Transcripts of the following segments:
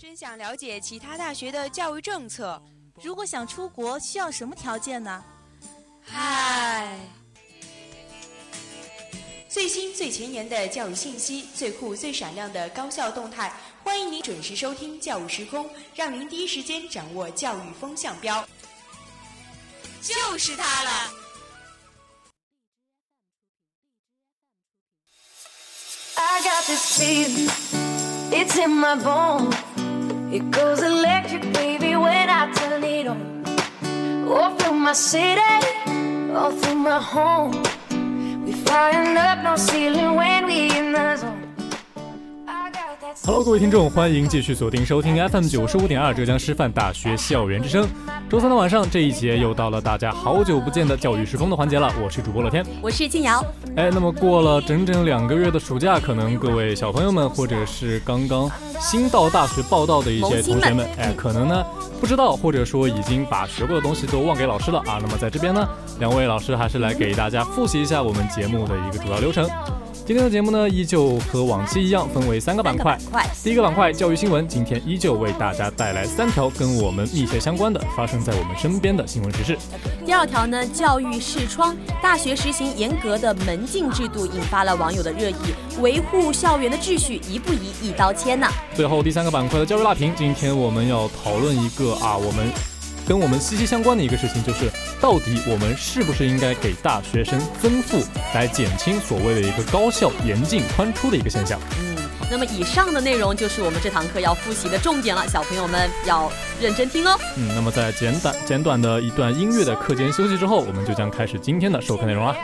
真想了解其他大学的教育政策。如果想出国，需要什么条件呢？嗨，最新最前沿的教育信息，最酷最闪亮的高校动态，欢迎您准时收听《教育时空》，让您第一时间掌握教育风向标。就是它了。I got this feeling, it's in my bones. It goes electric, baby, when I turn it on. All through my city, all through my home. We flying up no ceiling when we in the zone. Hello，各位听众，欢迎继续锁定收听 FM 九十五点二浙江师范大学校园之声。周三的晚上，这一节又到了大家好久不见的教育时空的环节了。我是主播乐天。我是静瑶。哎，那么过了整整两个月的暑假，可能各位小朋友们，或者是刚刚新到大学报道的一些同学们，哎，可能呢不知道，或者说已经把学过的东西都忘给老师了啊。那么在这边呢，两位老师还是来给大家复习一下我们节目的一个主要流程。今天的节目呢，依旧和往期一样，分为三个板块。第一个板块教育新闻，今天依旧为大家带来三条跟我们密切相关的、发生在我们身边的新闻时事。第二条呢，教育视窗，大学实行严格的门禁制度，引发了网友的热议。维护校园的秩序，一不一一刀切呢？最后第三个板块的教育辣评，今天我们要讨论一个啊，我们跟我们息息相关的一个事情，就是到底我们是不是应该给大学生增负，来减轻所谓的一个高校严进宽出的一个现象。嗯，那么以上的内容就是我们这堂课要复习的重点了，小朋友们要认真听哦。嗯，那么在简短简短的一段音乐的课间休息之后，我们就将开始今天的授课内容啦。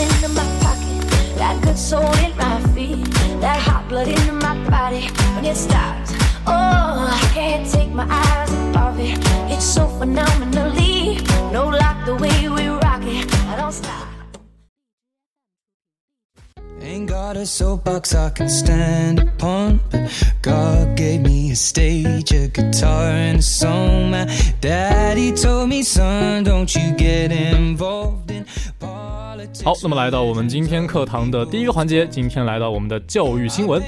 In my pocket, that good soul in my feet, that hot blood in my body when it stops. Oh, I can't take my eyes off it. It's so phenomenally, no like the way we rock it. I don't stop. Ain't got a soapbox I can stand upon. God gave me a stage, a guitar, and a song. My daddy told me, son, don't you get involved in. 好，那么来到我们今天课堂的第一个环节，今天来到我们的教育新闻。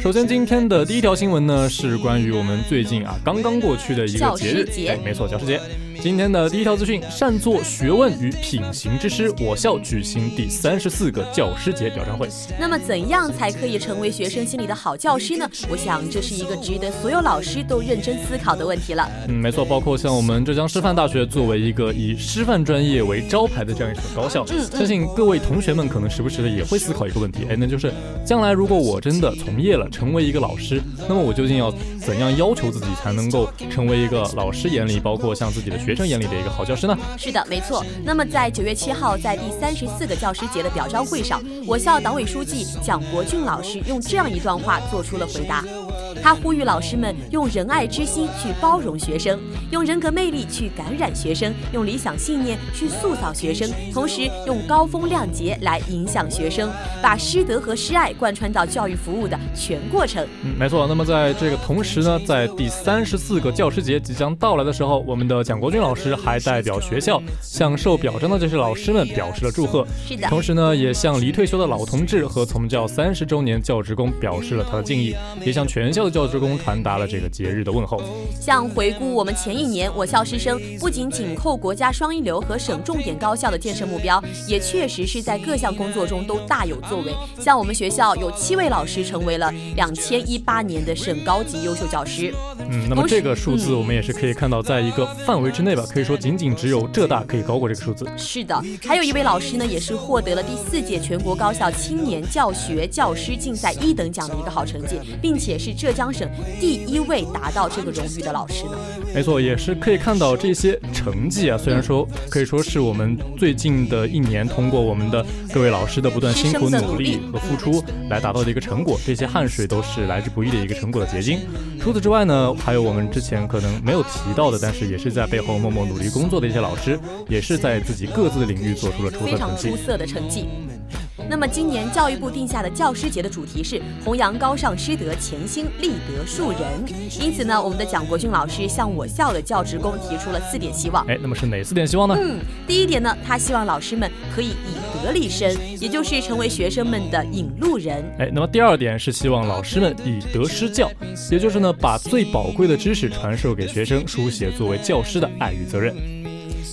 首先，今天的第一条新闻呢，是关于我们最近啊刚刚过去的一个节日，哎没错，教师节。今天的第一条资讯：善作学问与品行之师，我校举行第三十四个教师节表彰会。那么，怎样才可以成为学生心里的好教师呢？我想这是一个值得所有老师都认真思考的问题了。嗯，没错，包括像我们浙江师范大学作为一个以师范专业为招牌的这样一所高校，嗯相信各位同学们可能时不时的也会思考一个问题，哎，那就是将来如果我真的从业了，成为一个老师，那么我究竟要怎样要求自己才能够成为一个老师眼里，包括像自己的学学生眼里的一个好教师呢？是的，没错。那么在九月七号，在第三十四个教师节的表彰会上，我校党委书记蒋国俊老师用这样一段话做出了回答。他呼吁老师们用仁爱之心去包容学生，用人格魅力去感染学生，用理想信念去塑造学生，同时用高风亮节来影响学生，把师德和师爱贯穿到教育服务的全过程。嗯，没错。那么在这个同时呢，在第三十四个教师节即将到来的时候，我们的蒋国军老师还代表学校向受表彰的这些老师们表示了祝贺。是的，同时呢，也向离退休的老同志和从教三十周年教职工表示了他的敬意，也向全校的教职工传达了这个节日的问候。像回顾我们前一年，我校师生不仅紧扣国家双一流和省重点高校的建设目标，也确实是在各项工作中都大有作为。像我们学校有七位老师成为了两千一八年的省高级优秀教师。嗯，那么这个数字嗯我们也是可以看到，在一个范围之内吧，可以说仅仅只有浙大可以高过这个数字。是的，还有一位老师呢，也是获得了第四届全国高校青年教学教师竞赛一等奖的一个好成绩，并且是浙江省第一位达到这个荣誉的老师呢。没错，也是可以看到这些成绩啊，虽然说可以说是我们最近的一年通过我们的各位老师的不断辛苦努力和付出来达到的一个成果，这些汗水都是来之不易的一个成果的结晶。除此之外呢，还有我们之前可能没有提到的，但是也是在背后默默努力工作的一些老师，也是在自己各自的领域做出了出色成绩非常出。色的成绩。那么今年教育部定下的教师节的主题是弘扬高尚师德，潜心立德树人。因此呢，我们的蒋国军老师向我校的教职工提出了四点希望。哎，那么是哪四点希望呢？嗯，第一点呢，他希望老师们可以以德立身，也就是成为学生们的引路人。哎，那么第二点是希望老师们以德施教，也就是呢，把最宝贵的知识传授给学生，书写作为教师的爱与责任。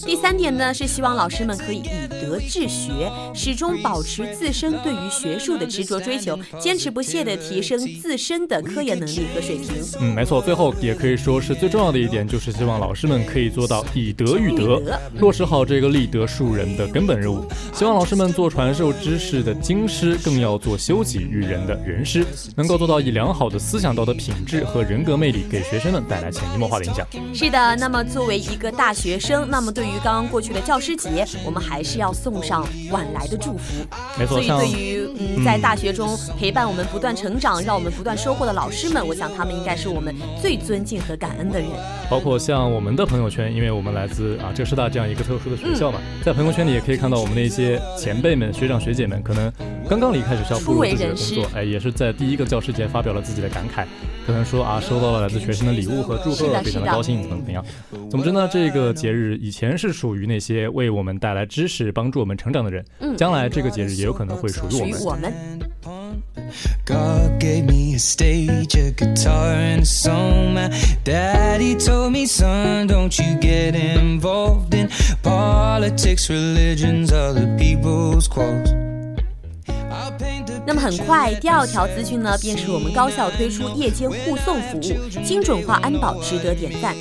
第三点呢，是希望老师们可以以德治学，始终保持自身对于学术的执着追求，坚持不懈地提升自身的科研能力和水平。嗯，没错。最后也可以说是最重要的一点，就是希望老师们可以做到以德育德，落实好这个立德树人的根本任务。希望老师们做传授知识的经师，更要做修己育人的人师，能够做到以良好的思想道德品质和人格魅力，给学生们带来潜移默化的影响。是的，那么作为一个大学生，那么对于刚刚过去的教师节，我们还是要送上晚来的祝福。没错，所以对于嗯，在大学中陪伴我们不断成长，让我们不断收获的老师们，我想他们应该是我们最尊敬和感恩的人。包括像我们的朋友圈，因为我们来自啊浙师大这样一个特殊的学校嘛，在朋友圈里也可以看到我们的一些前辈们、学长学姐们，可能刚刚离开学校，步入自己的工作，哎，也是在第一个教师节发表了自己的感慨，可能说啊，收到了来自学生的礼物和祝贺，非常的高兴，怎么怎么样。总之呢，这个节日以前是属于那些为我们带来知识、帮助我们成长的人，嗯，将来这个节日也有可能会属于我们。我们。God gave me a stage, a guitar, and a song. My daddy told me, son, don't you get involved in politics, religions, other people's quarrels. 那么很快，第二条资讯呢，便是我们高校推出夜间护送服务，精准化安保，值得点赞。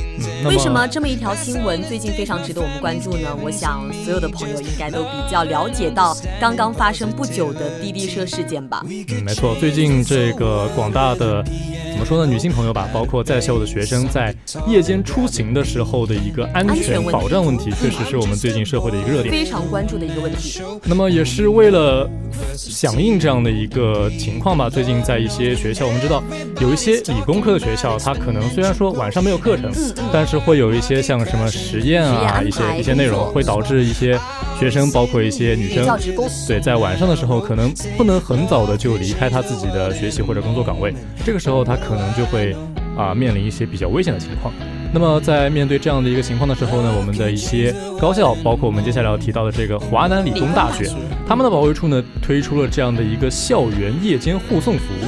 为什么这么一条新闻最近非常值得我们关注呢？我想所有的朋友应该都比较了解到刚刚发生不久的滴滴车事件吧？嗯，没错，最近这个广大的。怎么说呢？女性朋友吧，包括在校的学生，在夜间出行的时候的一个安全保障问题，确实是我们最近社会的一个热点，非常关注的一个问题。那么也是为了响应这样的一个情况吧，最近在一些学校，我们知道有一些理工科的学校，它可能虽然说晚上没有课程，但是会有一些像什么实验啊，一些一些内容，会导致一些学生，包括一些女生，对，在晚上的时候可能不能很早的就离开他自己的学习或者工作岗位，这个时候他。可能就会啊面临一些比较危险的情况。那么在面对这样的一个情况的时候呢，我们的一些高校，包括我们接下来要提到的这个华南理工大学，他们的保卫处呢推出了这样的一个校园夜间护送服务。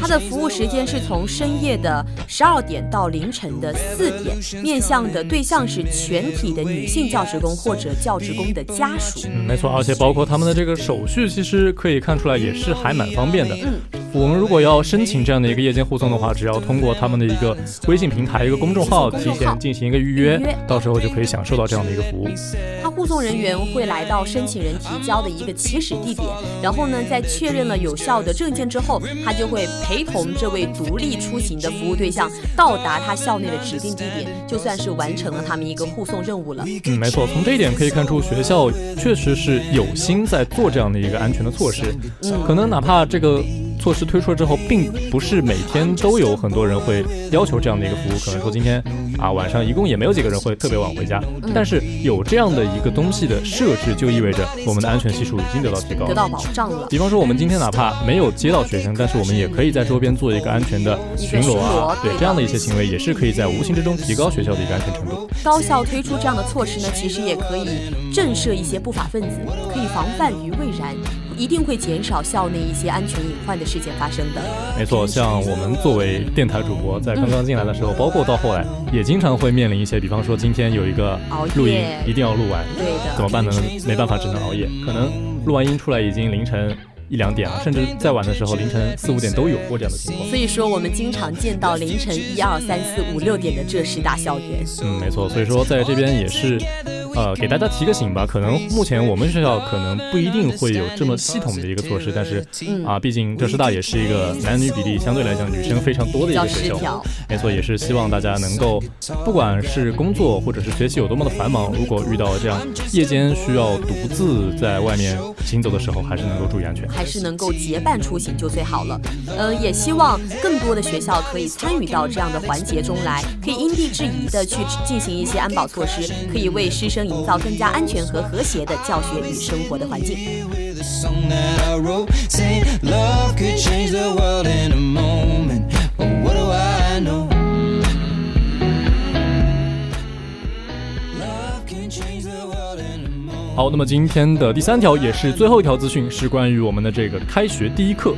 它的服务时间是从深夜的十二点到凌晨的四点，面向的对象是全体的女性教职工或者教职工的家属。嗯，没错，而且包括他们的这个手续，其实可以看出来也是还蛮方便的。嗯，我们如果要申请这样的一个夜间护送的话，只要通过他们的一个微信平台、一个公众号提前进行一个预约，到时候就可以享受到这样的一个服务。他护送人员会来到申请人提交的一个起始地点，然后呢，在确认了有效的证件之后，他就会。陪同这位独立出行的服务对象到达他校内的指定地点，就算是完成了他们一个护送任务了。嗯，没错，从这一点可以看出，学校确实是有心在做这样的一个安全的措施。嗯，可能哪怕这个。措施推出了之后，并不是每天都有很多人会要求这样的一个服务。可能说今天啊晚上一共也没有几个人会特别晚回家，但是有这样的一个东西的设置，就意味着我们的安全系数已经得到提高，得到保障了。比方说，我们今天哪怕没有接到学生，但是我们也可以在周边做一个安全的巡逻啊，对这样的一些行为，也是可以在无形之中提高学校的一个安全程度。高校推出这样的措施呢，其实也可以震慑一些不法分子，可以防范于未然。一定会减少校内一些安全隐患的事件发生的。没错，像我们作为电台主播，在刚刚进来的时候，包括到后来，也经常会面临一些，比方说今天有一个录音，一定要录完，对的，怎么办呢？没办法，只能熬夜。可能录完音出来已经凌晨一两点了，甚至再晚的时候凌晨四五点都有过这样的情况。所以说，我们经常见到凌晨一二三四五六点的浙师大校园。嗯，没错。所以说，在这边也是。呃，给大家提个醒吧，可能目前我们学校可能不一定会有这么系统的一个措施，但是啊，毕竟浙师大也是一个男女比例相对来讲女生非常多的一个学校，没错，也是希望大家能够，不管是工作或者是学习有多么的繁忙，如果遇到这样夜间需要独自在外面行走的时候，还是能够注意安全，还是能够结伴出行就最好了。呃，也希望更多的学校可以参与到这样的环节中来，可以因地制宜的去进行一些安保措施，可以为师生。生营造更加安全和和谐的教学与生活的环境。with a song that I wrote saying love could change the world in a moment. But what do I know? Love can change the world in a moment. 好，那么今天的第三条也是最后一条资讯，是关于我们的这个开学第一课。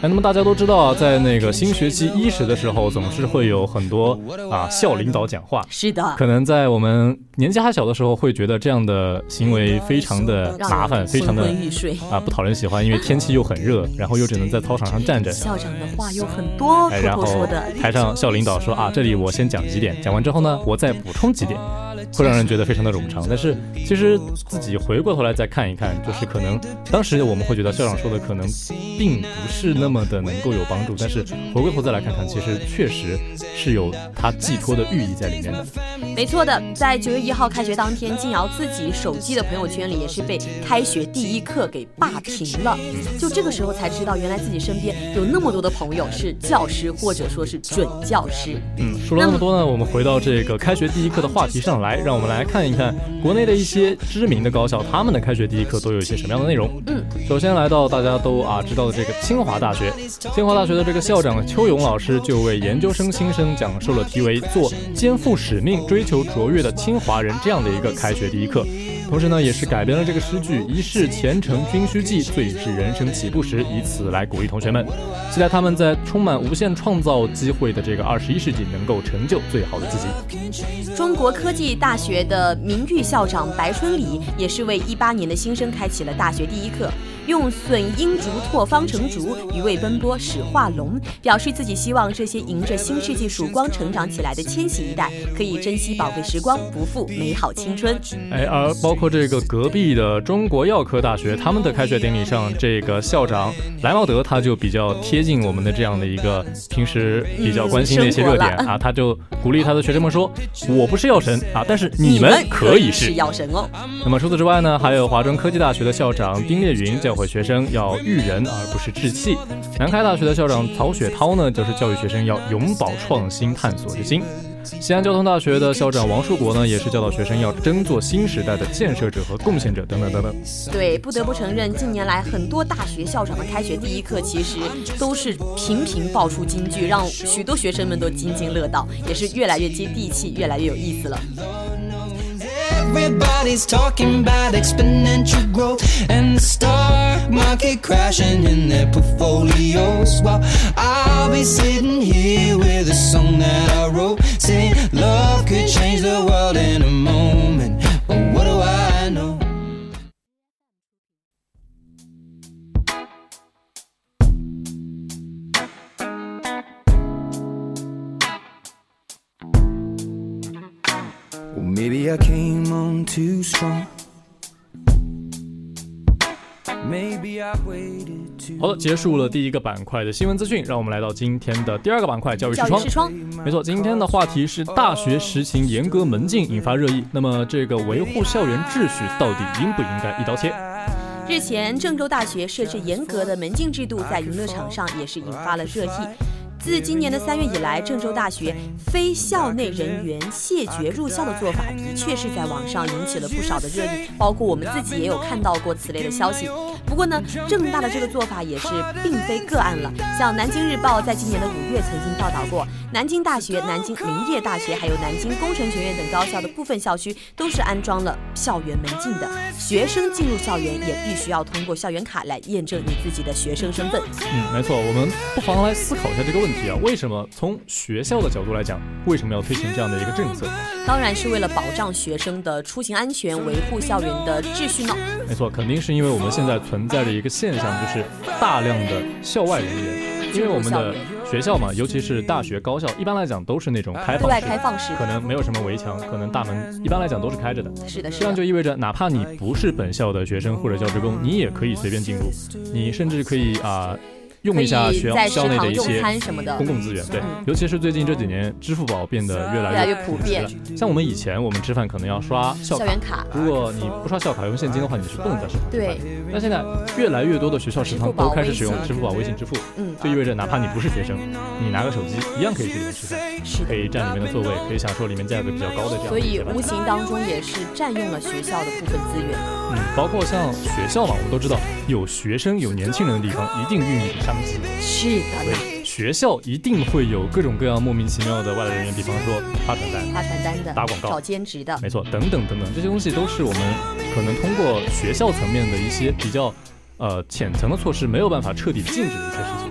哎，那么大家都知道啊，在那个新学期伊始的时候，总是会有很多啊校领导讲话。是的，可能在我们年纪还小的时候，会觉得这样的行为非常的麻烦，非常的。啊不讨人喜欢，因为天气又很热，然后又只能在操场上站着。校长的话有很多，然后偷说的。台上校领导说啊，这里我先讲几点，讲完之后呢，我再补充几点，会让人觉得非常的冗长。但是其实自己回过头来再看一看，就是可能当时我们会觉得校长说的可能并不是那么的能够有帮助，但是回过头再来看看，其实确实是有他寄托的寓意在里面的。没错的，在九月一号开学当天，静瑶自己手机的朋友圈里也是被开学第一课给霸屏了。就这个时候才知道，原来自己身边有那么多的朋友是教师，或者说是准教师。嗯，说了那么多呢，我们回到这个开学第一课的话题上来，让我们来看一看国内的一些知名的高校，他们的开学第一课都有一些什么样的内容。嗯，首先来到大家都啊知道的这个清华大学，清华大学的这个校长邱勇老师就为研究生新生讲授了题为“做肩负使命、追求卓越的清华人”这样的一个开学第一课。同时呢，也是改编了这个诗句“一世前程君须记，最是人生起步时”，以此来鼓励同学们，期待他们在充满无限创造机会的这个二十一世纪，能够成就最好的自己。中国科技大学的名誉校长白春礼也是为一八年的新生开启了大学第一课，用“损阴竹拓方成竹，余味奔波始化龙”，表示自己希望这些迎着新世纪曙光成长起来的千禧一代，可以珍惜宝贵时光，不负美好青春。哎，而包括这个隔壁的中国药科大学，他们的开学典礼上，这个校长莱茂德他就比较贴近我们的这样的一个平时比较关心的一些热点啊，他就鼓励他的学生们说：“我不是药神啊，但是你们可以是是。药神哦。那么除此之外呢，还有华中科技大学的校长丁烈云教诲学生要育人而不是志气；南开大学的校长曹雪涛呢，就是教育学生要永葆创新探索之心。西安交通大学的校长王树国呢，也是教导学生要争做新时代的建设者和贡献者等等等等。对，不得不承认，近年来很多大学校长的开学第一课其实都是频频爆出金句，让许多学生们都津津乐道，也是越来越接地气，越来越有意思了。Everybody's talking about exponential growth and the stock market crashing in their portfolios. While I'll be sitting here with a song that I wrote saying love could change the world in a moment. But what do I know? Well, maybe I came on too strong. 好的，结束了第一个板块的新闻资讯，让我们来到今天的第二个板块教育视窗视。窗，没错，今天的话题是大学实行严格门禁引发热议。那么这个维护校园秩序到底应不应该一刀切？日前，郑州大学设置严格的门禁制度，在娱乐场上也是引发了热议。自今年的三月以来，郑州大学非校内人员谢绝入校的做法，的确是在网上引起了不少的热议，包括我们自己也有看到过此类的消息。不过呢，郑大的这个做法也是并非个案了。像南京日报在今年的五月曾经报道过，南京大学、南京林业大学还有南京工程学院等高校的部分校区都是安装了校园门禁的，学生进入校园也必须要通过校园卡来验证你自己的学生身份。嗯，没错，我们不妨来思考一下这个问题啊，为什么从学校的角度来讲，为什么要推行这样的一个政策？当然是为了保障学生的出行安全，维护校园的秩序呢。没错，肯定是因为我们现在存在着一个现象，就是大量的校外人员。因为我们的学校嘛，尤其是大学、高校，一般来讲都是那种开放式的，开放式可能没有什么围墙，可能大门一般来讲都是开着的。是的，是的这样的。就意味着，哪怕你不是本校的学生或者教职工，你也可以随便进入，你甚至可以啊、用一下学校校内的一些公。共资源。对嗯，尤其是最近这几年，支付宝变得越来越普普遍了。像我们以前，我们吃饭可能要刷校园，卡，如果你不刷校卡用现金的话，你是不能在食堂吃饭对的。，那现在越来越多的学校食堂都开始使用支付宝、微信支付，嗯，就意味着哪怕你不是学生，你拿个手机一样可以去里面吃饭，可以占里面的座位，可以享受里面价格比较高的这样所以无形当中也是占用了学校的部分资源。嗯，包括像学校嘛，我们都知道有学生有年轻人的地方，一定孕育着商机。是的所呢，以学校一定会有各种各样莫名其妙的外来人员，比方说发传单，发传单的、打广告找兼职的，没错，等等等等，这些东西都是我们可能通过学校层面的一些比较呃浅层的措施没有办法彻底禁止的一些事情。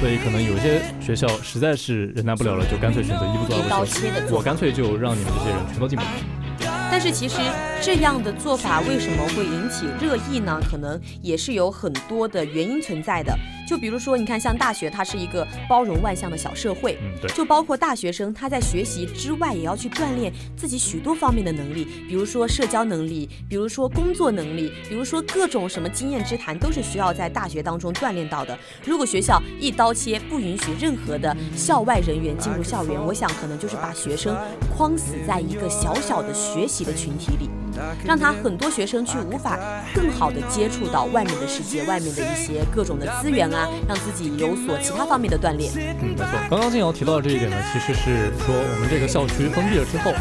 所以可能有些学校实在是忍耐不了了，就干脆选择一不做二不休。我干脆就让你们这些人全都进不来。但是其实这样的做法为什么会引起热议呢？可能也是有很多的原因存在的。就比如说，你看，像大学，它是一个包容万象的小社会，嗯，对。就包括大学生，他在学习之外，也要去锻炼自己许多方面的能力，比如说社交能力，比如说工作能力，比如说各种什么经验之谈，都是需要在大学当中锻炼到的。如果学校一刀切，不允许任何的校外人员进入校园，我想可能就是把学生框死在一个小小的学习的群体里。让他很多学生去无法更好的接触到外面的世界，外面的一些各种的资源啊，让自己有所其他方面的锻炼。嗯，没错。刚刚静瑶提到的这一点呢，其实是说我们这个校区封闭了之后，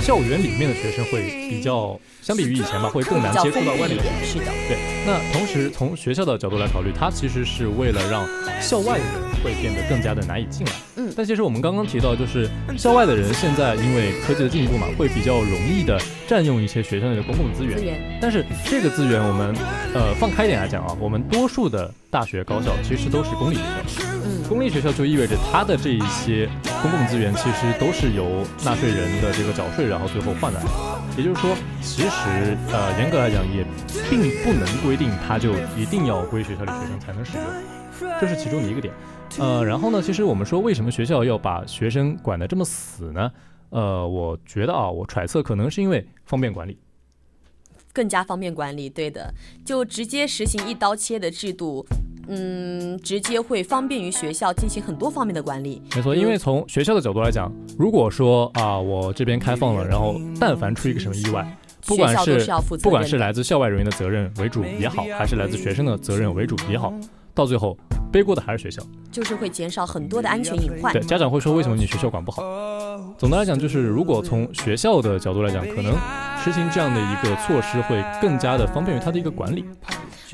校园里面的学生会比较，相比于以前吧，会更难接触到外面的封闭一点，是的。对，那同时从学校的角度来考虑，它其实是为了让校外的人会变得更加的难以进来。嗯但其实我们刚刚提到，就是校外的人现在因为科技的进步嘛，会比较容易的占用一些学校内的公共资源资。源，但是这个资源，我们呃放开一点来讲啊，我们多数的大学高校其实都是公立学校。嗯，公立学校就意味着它的这一些公共资源其实都是由纳税人的这个缴税，然后最后换来的。也就是说，其实呃严格来讲也并不能规定它就一定要归学校里学生才能使用，这是其中的一个点。呃，然后呢，其实我们说为什么学校要把学生管得这么死呢？呃，我觉得啊，我揣测可能是因为方便管理。更加方便管理。对的，就直接实行一刀切的制度。嗯，直接会方便于学校进行很多方面的管理。没错，因为从学校的角度来讲，如果说啊，我这边开放了，然后但凡出一个什么意外，不管是是要负责不管是来自校外人员的责任为主也好，还是来自学生的责任为主也好，到最后背锅的还是学校。就是会减少很多的安全隐患对，。家长会说为什么你学校管不好？总的来讲，就是如果从学校的角度来讲，可能实行这样的一个措施会更加的方便于他的一个管理。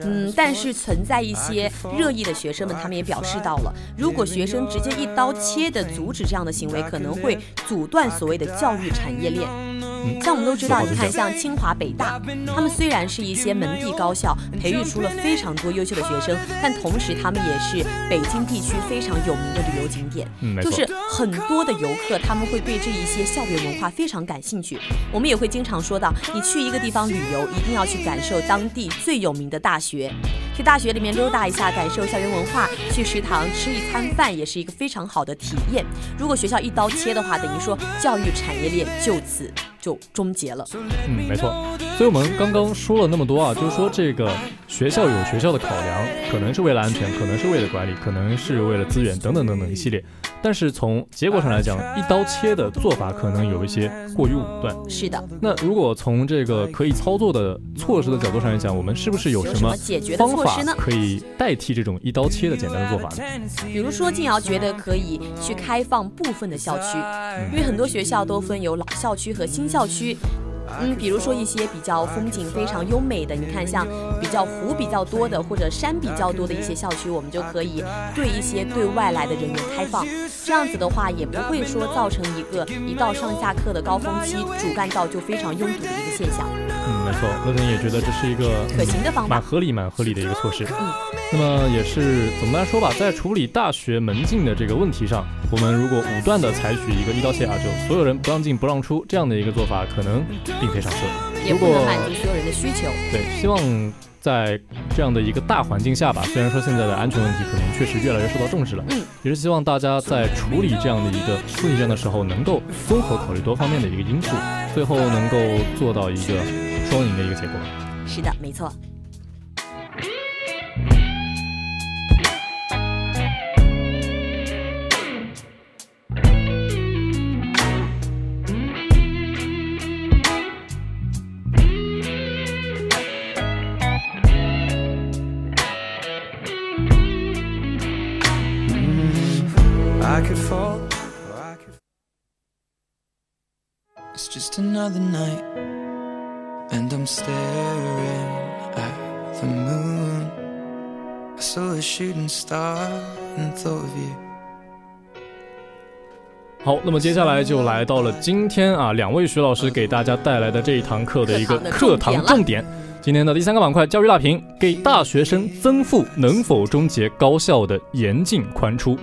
嗯，但是存在一些热议的学生们，他们也表示到了，如果学生直接一刀切的阻止这样的行为，可能会阻断所谓的教育产业链。嗯像我们都知道，你看像清华、北大，他们虽然是一些门第高校，培育出了非常多优秀的学生，但同时他们也是北京地区非常有名的旅游景点。就是很多的游客，他们会对这一些校园文化非常感兴趣。我们也会经常说到，你去一个地方旅游，一定要去感受当地最有名的大学，去大学里面溜达一下，感受校园文化，去食堂吃一餐饭，也是一个非常好的体验。如果学校一刀切的话，等于说教育产业链就此就终结了。嗯，没错。所以我们刚刚说了那么多啊，就是说这个学校有学校的考量，可能是为了安全，可能是为了管理，可能是为了资源等等等等一系列。但是从结果上来讲，一刀切的做法可能有一些过于武断。是的，那如果从这个可以操作的措施的角度上来讲，我们是不是有有什什么么解决的方法措施呢？可以代替这种一刀切的简单的做法呢？比如说，静瑶觉得可以去开放部分的校区，因为很多学校都分有老校区和新校区。嗯，比如说一些比较风景非常优美的，你看像比较湖比较多的或者山比较多的一些校区，我们就可以对一些对外来的人员开放。这样子的话，也不会说造成一个一到上下课的高峰期，主干道就非常拥堵的一个现象。嗯，没错，乐天也觉得这是一个可行的方法蛮合理、蛮合理的一个措施。嗯，那么也是总的来说吧，在处理大学门禁的这个问题上，我们如果武断的采取一个一刀切啊，就所有人不让进、不让出这样的一个做法，可能并非上策。也不能如果满足所有人的需求。对，希望在这样的一个大环境下吧，虽然说现在的安全问题可能确实越来越受到重视了，嗯，也是希望大家在处理这样的一个问题上的时候，能够综合考虑多方面的一个因素，最后能够做到一个双赢的一个结果。是的，没错。Another night. And I'm staring at the moon. I saw a shooting star and thought of you. 好，那么接下来就来到了今天啊，两位徐老师给大家带来的这一堂课的一个课堂重点。今天的第三个板块，教育大评，给大学生增负能否终结高校的严进宽出？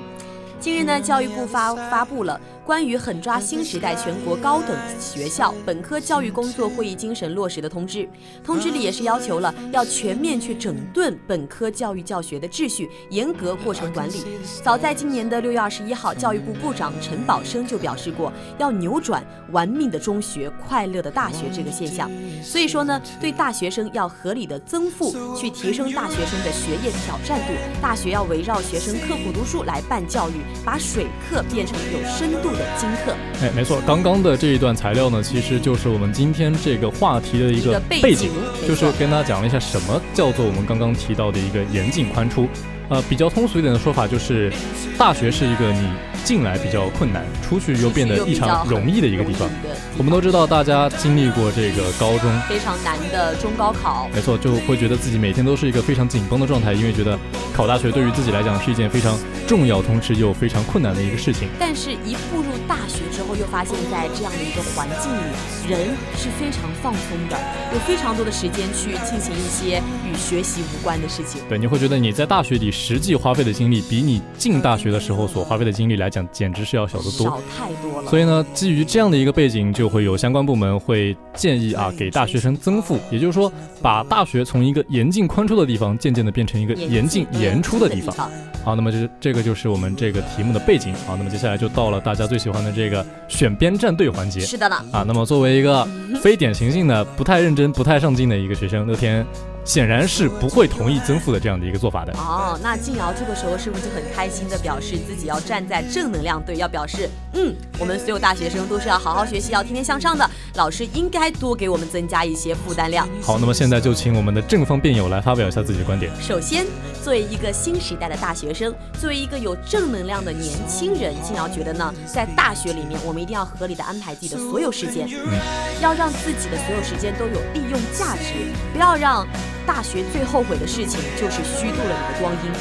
近日呢，教育部发发布了。关于狠抓新时代全国高等学校本科教育工作会议精神落实的通知，通知里也是要求了要全面去整顿本科教育教学的秩序，严格过程管理。早在今年的六月二十一号，教育部部长陈宝生就表示过，要扭转玩命的中学、快乐的大学这个现象。所以说呢，对大学生要合理的增负，去提升大学生的学业挑战度。大学要围绕学生刻苦读书来办教育，把水课变成有深度。的金课，哎，没错，刚刚的这一段材料呢，其实就是我们今天这个话题的一个背景，就是跟大家讲了一下什么叫做我们刚刚提到的一个严进宽出。呃，比较通俗一点的说法就是，大学是一个你进来比较困难，出去又变得异常容易的一个地方。我们都知道，大家经历过这个高中非常难的中高考，没错，就会觉得自己每天都是一个非常紧绷的状态，因为觉得考大学对于自己来讲是一件非常重要，同时又非常困难的一个事情。但是，一步入大学之后，又发现，在这样的一个环境里，人是非常放松的，有非常多的时间去进行一些与学习无关的事情。对，你会觉得你在大学里。实际花费的精力比你进大学的时候所花费的精力来讲，简直是要小得多，少太多了。所以呢，基于这样的一个背景，就会有相关部门会建议啊，给大学生增负，也就是说，把大学从一个严进宽出的地方，渐渐的变成一个严进严出的地方。好，那么这这个就是我们这个题目的背景。好，那么接下来就到了大家最喜欢的这个选边站队环节。是的呢。啊，那么作为一个非典型性的、不太认真、不太上进的一个学生，乐天。显然是不会同意增负的这样的一个做法的哦。那静瑶这个时候是不是就很开心的表示自己要站在正能量队，要表示嗯，我们所有大学生都是要好好学习，要天天向上的，老师应该多给我们增加一些负担量。好，那么现在就请我们的正方辩友来发表一下自己的观点。首先，作为一个新时代的大学生，作为一个有正能量的年轻人，静瑶觉得呢，在大学里面，我们一定要合理的安排自己的所有时间，嗯，要让自己的所有时间都有利用价值，不要让。大学最后悔的事情就是虚度了你的光阴。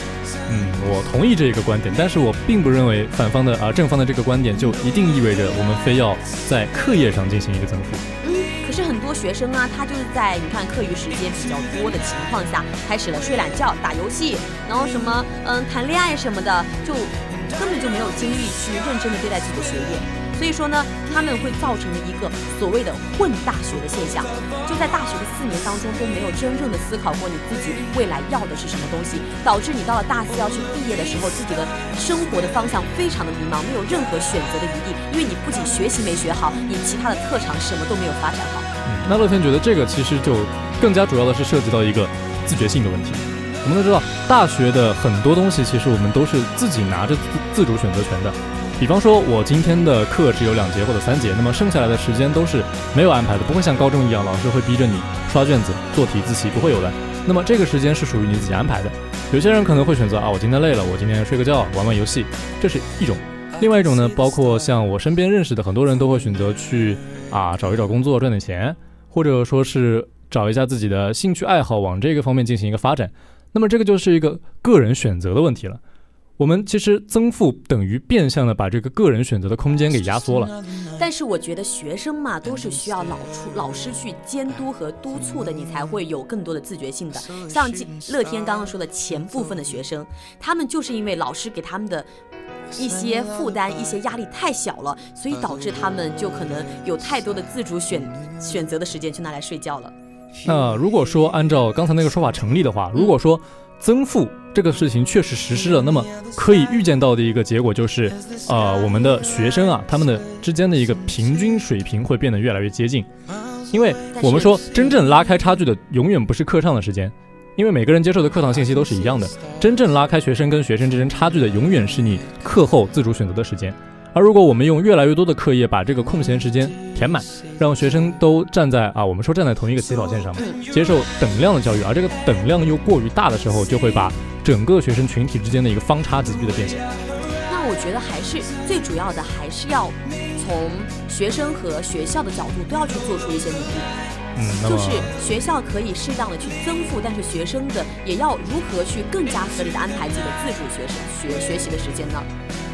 嗯，我同意这个观点，但是我并不认为反方的啊正方的这个观点就一定意味着我们非要在课业上进行一个增幅。嗯，可是很多学生啊，他就是在你看课余时间比较多的情况下，开始了睡懒觉、打游戏，然后什么嗯谈恋爱什么的，就根本就没有精力去认真的对待自己的学业。所以说呢，他们会造成了一个所谓的混大学的现象，就在大学的四年当中都没有真正的思考过你自己未来要的是什么东西，导致你到了大四要去毕业的时候，自己的生活的方向非常的迷茫，没有任何选择的余地，因为你不仅学习没学好，你其他的特长什么都没有发展好。嗯，那乐天觉得这个其实就更加主要的是涉及到一个自觉性的问题。我们都知道，大学的很多东西其实我们都是自己拿着自主选择权的。比方说，我今天的课只有两节或者三节，那么剩下来的时间都是没有安排的，不会像高中一样，老师会逼着你刷卷子、做题、自习，不会有的。那么这个时间是属于你自己安排的。有些人可能会选择啊，我今天累了，我今天睡个觉，玩玩游戏，这是一种。另外一种呢，包括像我身边认识的很多人都会选择去啊找一找工作赚点钱，或者说是找一下自己的兴趣爱好，往这个方面进行一个发展。那么这个就是一个个人选择的问题了。我们其实增负等于变相的把这个个人选择的空间给压缩了。但是我觉得学生嘛，都是需要老出老师去监督和督促的，你才会有更多的自觉性的。像乐天刚刚说的前部分的学生，他们就是因为老师给他们的一些负担、一些压力太小了，所以导致他们就可能有太多的自主选选择的时间去拿来睡觉了。那如果说按照刚才那个说法成立的话，如果说增负这个事情确实实施了，那么可以预见到的一个结果就是，呃，我们的学生啊，他们的之间的一个平均水平会变得越来越接近，因为我们说真正拉开差距的永远不是课上的时间，因为每个人接受的课堂信息都是一样的，真正拉开学生跟学生之间差距的永远是你课后自主选择的时间。而如果我们用越来越多的课业把这个空闲时间填满，让学生都站在啊，我们说站在同一个起跑线上，接受等量的教育，而这个等量又过于大的时候，就会把整个学生群体之间的一个方差急剧的变小。那我觉得还是最主要的，还是要从学生和学校的角度都要去做出一些努力。嗯，就是学校可以适当的去增负，但是学生的也要如何去更加合理的安排自己的自主学生学学习的时间呢？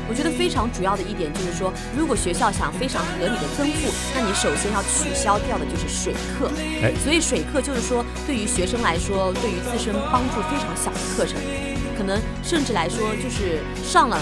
我觉得非常主要的一点就是说，如果学校想非常合理的增负，那你首先要取消掉的就是水课。哎所以水课就是说，对于学生来说，对于自身帮助非常小的课程，可能甚至来说就是上了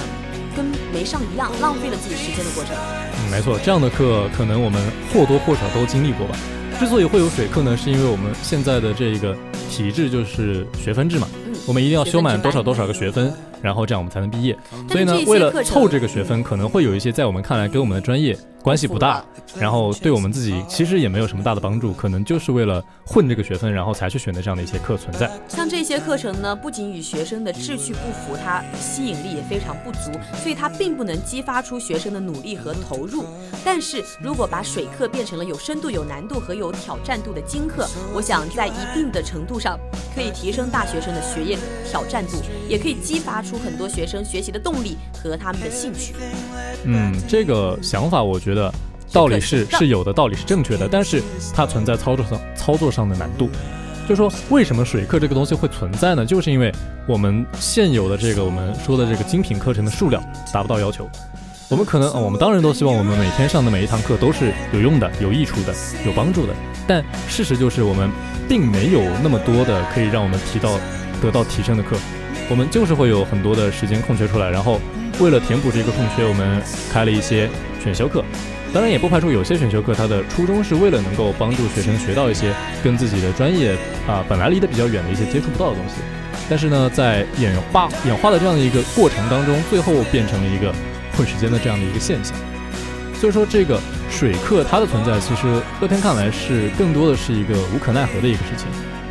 跟没上一样，浪费了自己时间的过程。嗯，没错，这样的课可能我们或多或少都经历过吧。之所以会有水课呢，是因为我们现在的这个体制就是学分制嘛，嗯，我们一定要修满多少多少个学分，然后这样我们才能毕业。所以呢为了凑这个学分，可能会有一些在我们看来跟我们的专业关系不大，然后对我们自己其实也没有什么大的帮助，可能就是为了混这个学分，然后才去选择这样的一些课存在。像这些课程呢，不仅与学生的志趣不符，它吸引力也非常不足，所以它并不能激发出学生的努力和投入。但是如果把水课变成了有深度、有难度和有挑战度的精课，我想在一定的程度上可以提升大学生的学业挑战度，也可以激发出很多学生学习的动力和他们的兴趣。嗯，这个想法我觉得道理是是有的，道理是正确的，但是它存在操作上操作上的难度。就是说，为什么水课这个东西会存在呢？就是因为我们现有的这个我们说的这个精品课程的数量达不到要求。我们可能，呃我们当然都希望我们每天上的每一堂课都是有用的、有益处的、有帮助的。但事实就是，我们并没有那么多的可以让我们提到得到提升的课。我们就是会有很多的时间空缺出来，然后为了填补这个空缺，我们开了一些选修课。当然，也不排除有些选修课它的初衷是为了能够帮助学生学到一些跟自己的专业啊、本来离得比较远的一些接触不到的东西。但是呢，在演化演化的这样的一个过程当中，最后变成了一个混时间的这样的一个现象。所以说，这个水课它的存在，其实乐天看来是更多的是一个无可奈何的一个事情，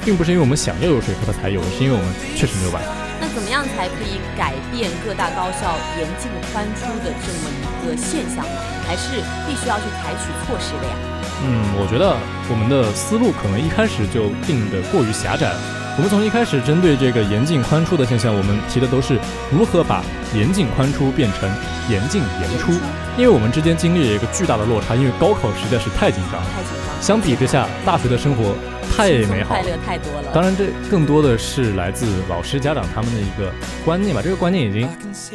并不是因为我们想要有水课它才有，是因为我们确实没有办法。怎么样才可以改变各大高校严进宽出的这么一个现象呢？还是必须要去采取措施的呀？嗯，我觉得我们的思路可能一开始就定的过于狭窄。我们从一开始针对这个严进宽出的现象，我们提的都是如何把严进宽出变成严进严出，因为我们之间经历了一个巨大的落差，因为高考实在是太紧张了。太紧张，相比之下，大学的生活太美好了。快乐太多了。当然，这更多的是来自老师、家长他们的一个观念吧。这个观念已经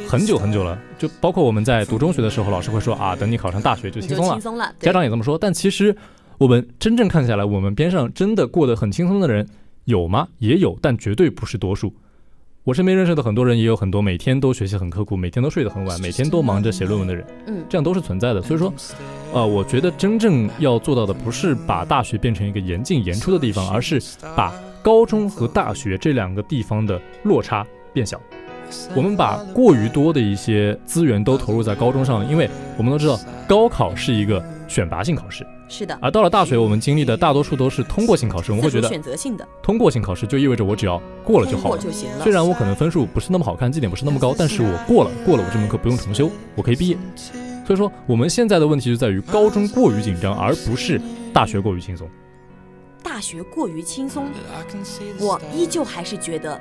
很久很久了，就包括我们在读中学的时候，老师会说啊，等你考上大学就轻松了轻。松了，家长也这么说，但其实我们真正看下来，我们边上真的过得很轻松的人有吗？也有，但绝对不是多数。我身边认识的很多人，也有很多每天都学习很刻苦，每天都睡得很晚，每天都忙着写论文的人，嗯，这样都是存在的。所以说，呃，我觉得真正要做到的，不是把大学变成一个严进严出的地方，而是把高中和大学这两个地方的落差变小。我们把过于多的一些资源都投入在高中上了，因为我们都知道高考是一个选拔性考试，是的，而到了大学，我们经历的大多数都是通过性考试。我们会觉得选择性的，通过性考试就意味着我只要过了就好了。就行了。虽然我可能分数不是那么好看，绩点不是那么高，但是我过了，过了我这门课不用重修，我可以毕业。所以说，我们现在的问题就在于高中过于紧张，而不是大学过于轻松。大学过于轻松，我依旧还是觉得，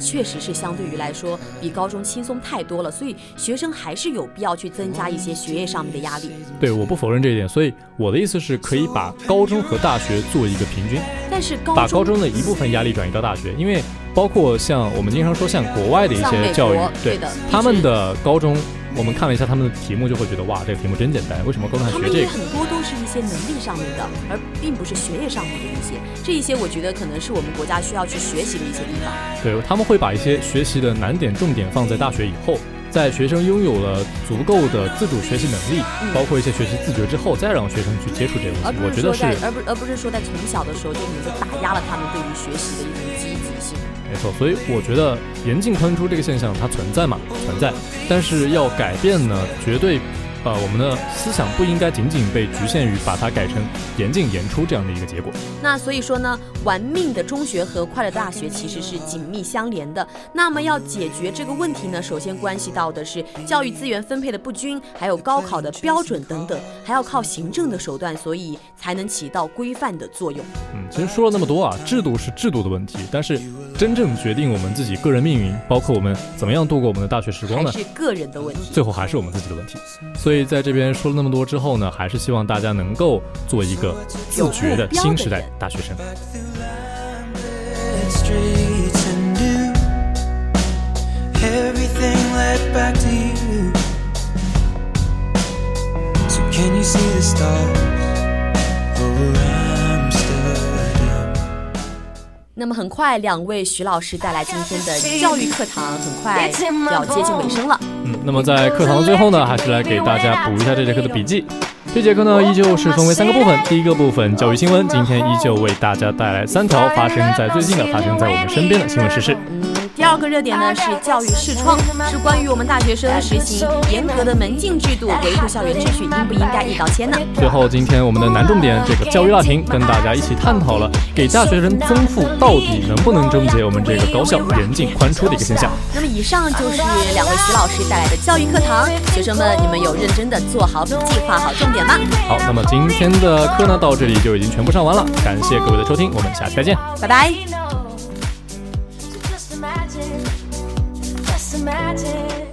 确实是相对于来说比高中轻松太多了，所以学生还是有必要去增加一些学业上面的压力。对，我不否认这一点。所以我的意思是可以把高中和大学做一个平均，但是高把高中的一部分压力转移到大学，因为包括像我们经常说像国外的一些教育，对对的他们的高中，我们看了一下他们的题目，就会觉得哇，这个题目真简单，为什么高中还他们也学这个？很多都是一些能力上面的，而并不是学业上面的一些。这一些我觉得可能是我们国家需要去学习的一些地方。对，他们会把一些学习的难点、重点放在大学以后，在学生拥有了足够的自主学习能力，嗯包括一些学习自觉之后，再让学生去接触这些东西。我觉得是而不而不是说在从小的时候就你就打压了他们对于学习的一种积极性。没错。所以我觉得严进宽出这个现象它存在嘛，存在，但是要改变呢，绝对。呃，我们的思想不应该仅仅被局限于把它改成严进严出这样的一个结果。那所以说呢，玩命的中学和快乐大学其实是紧密相连的。那么要解决这个问题呢，首先关系到的是教育资源分配的不均，还有高考的标准等等，还要靠行政的手段，所以才能起到规范的作用。嗯，其实说了那么多啊，制度是制度的问题，但是真正决定我们自己个人命运，包括我们怎么样度过我们的大学时光呢，是个人的问题。最后还是我们自己的问题。所以以在这边说了那么多之后呢，还是希望大家能够做一个自觉的新时代大学生。everything led back to you. So can you see the stars 那么很快，两位徐老师带来今天的教育课堂，很快就要接近尾声了。嗯，那么在课堂的最后呢，还是来给大家补一下这节课的笔记。这节课呢，依旧是分为三个部分。第一个部分教育新闻，今天依旧为大家带来三条发生在最近的、发生在我们身边的新闻时事。二个热点呢是教育视窗，是关于我们大学生实行严格的门禁制度，维护校园秩序，应不应该一刀切呢？最后，今天我们的难重点这个教育辣评，跟大家一起探讨了给大学生增负到底能不能终结我们这个高校严进宽出的一个现象。那么以上就是两位徐老师带来的教育课堂，学生们你们有认真的做好笔记，画好重点吗？好，那么今天的课呢到这里就已经全部上完了，感谢各位的收听，我们下期再见。拜拜。Imagine.